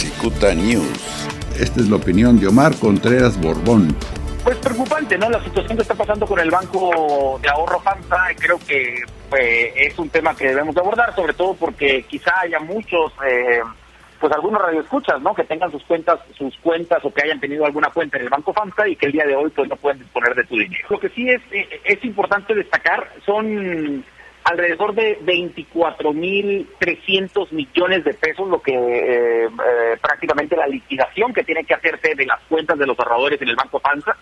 Cicuta News. Esta es la opinión de Omar Contreras Borbón. Pues preocupante, ¿no? La situación que está pasando con el Banco de Ahorro FAMSA, creo que pues, es un tema que debemos abordar, sobre todo porque quizá haya muchos, eh, pues algunos radioescuchas, ¿no? Que tengan sus cuentas, sus cuentas o que hayan tenido alguna cuenta en el Banco FAMSA y que el día de hoy pues no pueden disponer de su dinero. Lo que sí es, eh, es importante destacar son alrededor de 24.300 millones de pesos, lo que eh, eh, prácticamente la liquidación que tiene que hacerse de las cuentas de los ahorradores en el Banco FAMSA,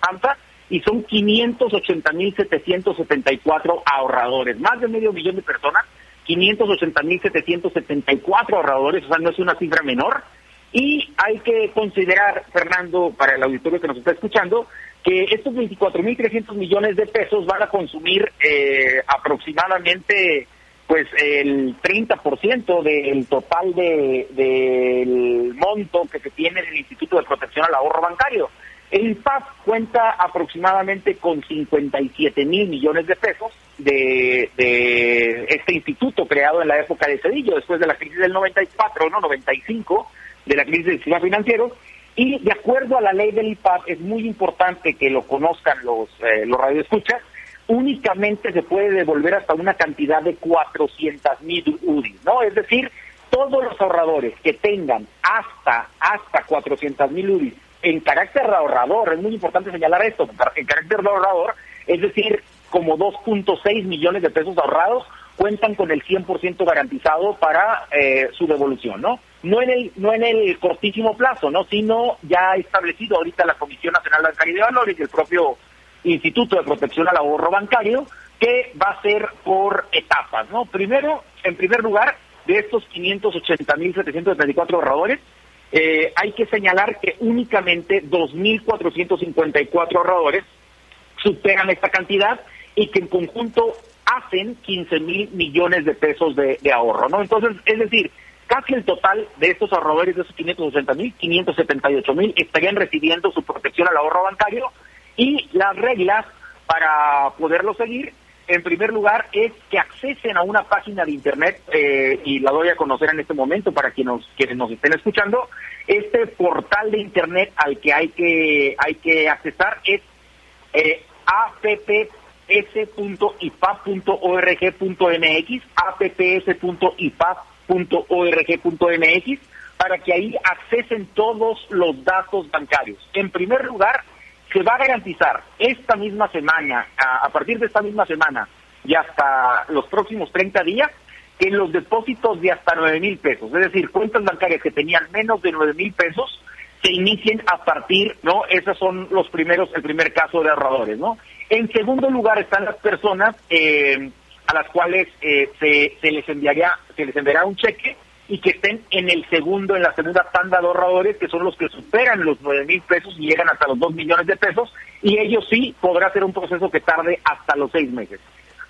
y son 580.774 ahorradores, más de medio millón de personas, 580.774 ahorradores, o sea, no es una cifra menor. Y hay que considerar, Fernando, para el auditorio que nos está escuchando, que estos 24.300 millones de pesos van a consumir eh, aproximadamente pues el 30% del total de, del monto que se tiene en el Instituto de Protección al Ahorro Bancario. El IPAP cuenta aproximadamente con 57 mil millones de pesos de, de, este instituto creado en la época de Cedillo, después de la crisis del 94, no 95, de la crisis del sistema financiero, y de acuerdo a la ley del IPAP, es muy importante que lo conozcan los, eh, los radioescuchas, únicamente se puede devolver hasta una cantidad de 400 mil UDIs, ¿no? Es decir, todos los ahorradores que tengan hasta, hasta 400 mil UDIs en carácter de ahorrador, es muy importante señalar esto, en carácter de ahorrador, es decir, como 2.6 millones de pesos ahorrados, cuentan con el 100% garantizado para eh, su devolución, ¿no? No en el no en el cortísimo plazo, ¿no? Sino ya establecido ahorita la Comisión Nacional Bancaria de Valores y el propio Instituto de Protección al Ahorro Bancario, que va a ser por etapas, ¿no? Primero, en primer lugar, de estos 580.734 ahorradores, eh, hay que señalar que únicamente 2.454 ahorradores superan esta cantidad y que en conjunto hacen 15 mil millones de pesos de, ahorro, ¿no? Entonces, es decir, casi el total de estos ahorradores, de esos 580 mil, 578 mil, estarían recibiendo su protección al ahorro bancario y las reglas para poderlo seguir, en primer lugar, es que accesen a una página de Internet, eh, y la doy a conocer en este momento para quienes nos, quienes nos estén escuchando, este portal de Internet al que hay que, hay que accesar es eh, app apps.ipap.org.mx, apps.ipap.org.mx, para que ahí accesen todos los datos bancarios. En primer lugar, se va a garantizar esta misma semana, a, partir de esta misma semana y hasta los próximos 30 días, que los depósitos de hasta 9 mil pesos, es decir, cuentas bancarias que tenían menos de 9 mil pesos, se inicien a partir, ¿no? Esos son los primeros, el primer caso de ahorradores, ¿no? En segundo lugar están las personas eh, a las cuales eh, se, les enviaría, se les enviará un cheque y que estén en el segundo, en la segunda tanda de ahorradores, que son los que superan los nueve mil pesos y llegan hasta los dos millones de pesos, y ellos sí podrá ser un proceso que tarde hasta los seis meses.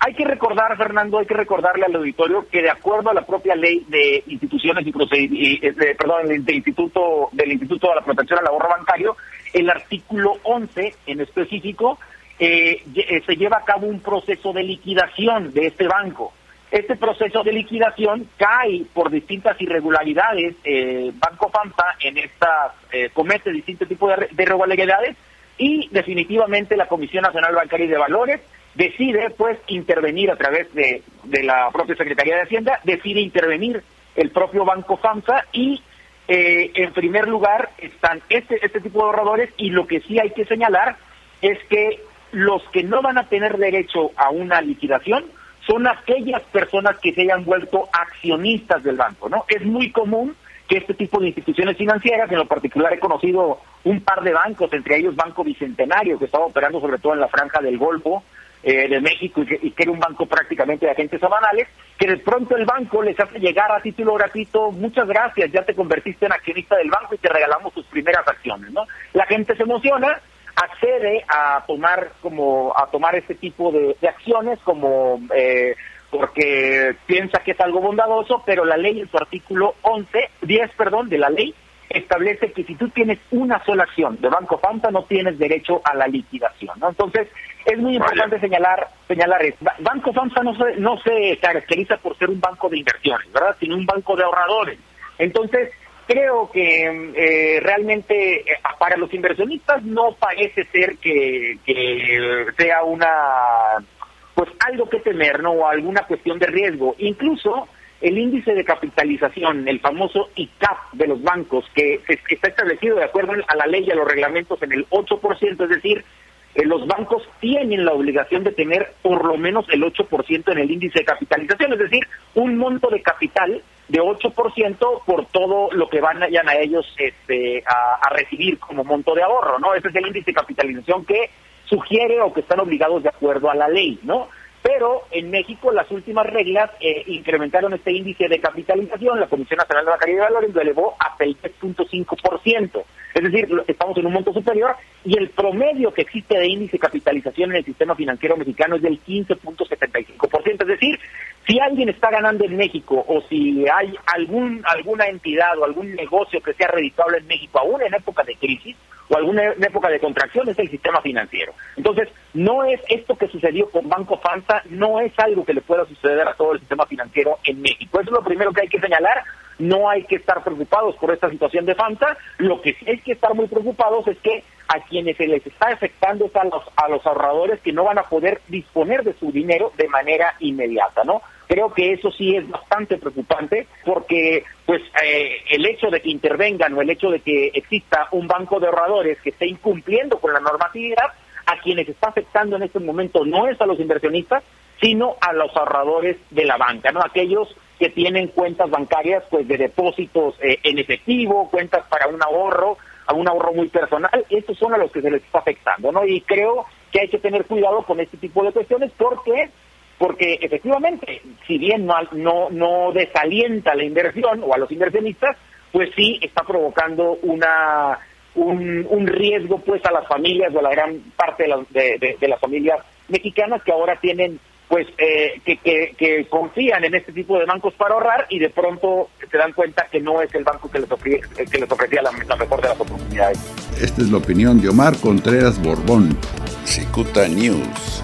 Hay que recordar, Fernando, hay que recordarle al auditorio que de acuerdo a la propia ley de instituciones y, eh, perdón, del Instituto del Instituto de la Protección al Ahorro Bancario, el artículo 11 en específico eh, eh, se lleva a cabo un proceso de liquidación de este banco. Este proceso de liquidación cae por distintas irregularidades. Eh, banco FAMSA en estas eh, comete distintos tipos de, de, irregularidades y definitivamente la Comisión Nacional Bancaria y de Valores decide pues intervenir a través de, de la propia Secretaría de Hacienda, decide intervenir el propio Banco FAMSA y eh, en primer lugar están este, este tipo de ahorradores y lo que sí hay que señalar es que los que no van a tener derecho a una liquidación son aquellas personas que se hayan vuelto accionistas del banco, ¿no? Es muy común que este tipo de instituciones financieras, en lo particular he conocido un par de bancos, entre ellos Banco Bicentenario, que estaba operando sobre todo en la franja del Golfo eh, de México y que, era un banco prácticamente de agentes sabanales, que de pronto el banco les hace llegar a título gratuito, muchas gracias, ya te convertiste en accionista del banco y te regalamos tus primeras acciones, ¿no? La gente se emociona, accede a tomar como a tomar este tipo de, acciones como eh, porque piensa que es algo bondadoso, pero la ley en su artículo 11, 10, perdón, de la ley establece que si tú tienes una sola acción de Banco Fanta no tienes derecho a la liquidación, ¿no? Entonces, es muy importante señalar señalar esto. Banco Fanta no se no se caracteriza por ser un banco de inversiones, ¿verdad? Sino un banco de ahorradores. Entonces, creo que eh, realmente eh, para los inversionistas no parece ser que, que sea una pues algo que temer no o alguna cuestión de riesgo. Incluso el índice de capitalización, el famoso ICAP de los bancos, que, está establecido de acuerdo a la ley y a los reglamentos en el 8%, es decir, eh, los bancos tienen la obligación de tener por lo menos el 8% en el índice de capitalización, es decir, un monto de capital de 8% por todo lo que van a ellos este, a, recibir como monto de ahorro, ¿no? Ese es el índice de capitalización que sugiere o que están obligados de acuerdo a la ley, ¿no? Pero en México las últimas reglas eh, incrementaron este índice de capitalización, la Comisión Nacional de Bancariedad de Valores lo elevó hasta el 3.5%. Es decir, estamos en un monto superior y el promedio que existe de índice de capitalización en el sistema financiero mexicano es del 15.75%. Es decir, si alguien está ganando en México o si hay algún alguna entidad o algún negocio que sea redituable en México, aún en época de crisis o alguna época de contracción, es el sistema financiero. Entonces, no es esto que sucedió con Banco FANSA, no es algo que le pueda suceder a todo el sistema financiero en México. Eso es lo primero que hay que señalar. No hay que estar preocupados por esta situación de FANSA. Lo que sí hay que estar muy preocupados es que a quienes se les está afectando es a los, a los ahorradores que no van a poder disponer de su dinero de manera inmediata, ¿no? Creo que eso sí es bastante preocupante porque pues eh, el hecho de que intervengan o el hecho de que exista un banco de ahorradores que esté incumpliendo con la normatividad, a quienes está afectando en este momento no es a los inversionistas, sino a los ahorradores de la banca, ¿no? Aquellos que tienen cuentas bancarias pues de depósitos eh, en efectivo, cuentas para un ahorro, a un ahorro muy personal, estos son a los que se les está afectando, ¿no? Y creo que hay que tener cuidado con este tipo de cuestiones porque porque efectivamente, si bien no, no, no desalienta la inversión o a los inversionistas, pues sí está provocando una un, un riesgo pues a las familias o a la gran parte de, de, las familias mexicanas que ahora tienen pues eh, que, que, confían en este tipo de bancos para ahorrar y de pronto se dan cuenta que no es el banco que les, ofrecía, que les ofrecía la, la mejor de las oportunidades. Esta es la opinión de Omar Contreras Borbón. Cicuta News.